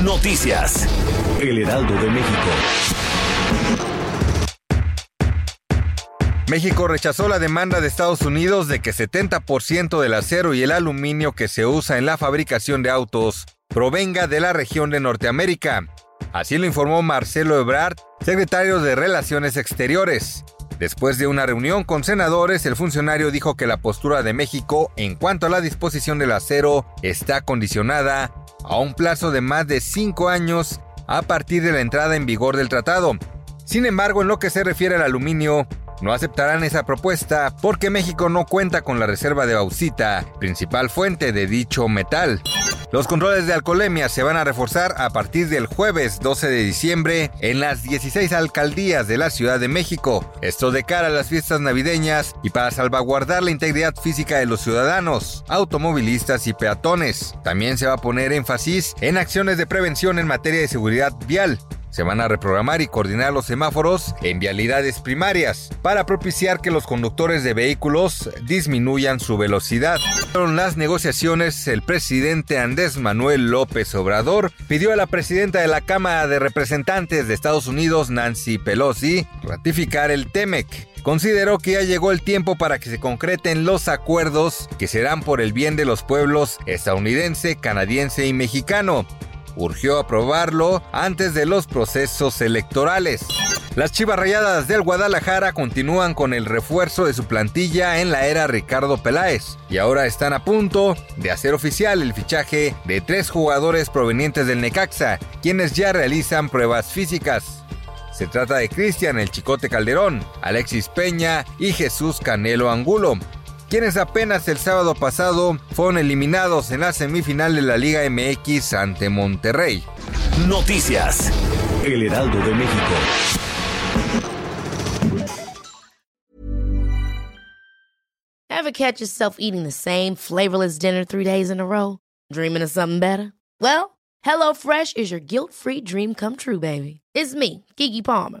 Noticias. El Heraldo de México. México rechazó la demanda de Estados Unidos de que 70% del acero y el aluminio que se usa en la fabricación de autos provenga de la región de Norteamérica. Así lo informó Marcelo Ebrard, secretario de Relaciones Exteriores. Después de una reunión con senadores, el funcionario dijo que la postura de México en cuanto a la disposición del acero está condicionada a un plazo de más de cinco años a partir de la entrada en vigor del tratado. Sin embargo, en lo que se refiere al aluminio, no aceptarán esa propuesta porque México no cuenta con la reserva de bauxita, principal fuente de dicho metal. Los controles de alcoholemia se van a reforzar a partir del jueves 12 de diciembre en las 16 alcaldías de la Ciudad de México. Esto de cara a las fiestas navideñas y para salvaguardar la integridad física de los ciudadanos, automovilistas y peatones. También se va a poner énfasis en acciones de prevención en materia de seguridad vial, se van a reprogramar y coordinar los semáforos en vialidades primarias para propiciar que los conductores de vehículos disminuyan su velocidad. En las negociaciones, el presidente Andrés Manuel López Obrador pidió a la presidenta de la Cámara de Representantes de Estados Unidos, Nancy Pelosi, ratificar el TEMEC consideró que ya llegó el tiempo para que se concreten los acuerdos que serán por el bien de los pueblos estadounidense, canadiense y mexicano urgió aprobarlo antes de los procesos electorales. Las Chivas Rayadas del Guadalajara continúan con el refuerzo de su plantilla en la era Ricardo Peláez y ahora están a punto de hacer oficial el fichaje de tres jugadores provenientes del Necaxa, quienes ya realizan pruebas físicas. Se trata de Cristian El Chicote Calderón, Alexis Peña y Jesús Canelo Angulo, quienes apenas el sábado pasado fueron eliminados en la semifinal de la Liga MX ante Monterrey. Noticias. El Heraldo de México. Ever catch yourself eating the same flavorless dinner three days in a row? Dreaming of something better? Well, HelloFresh is your guilt-free dream come true, baby. It's me, Kiki Palmer.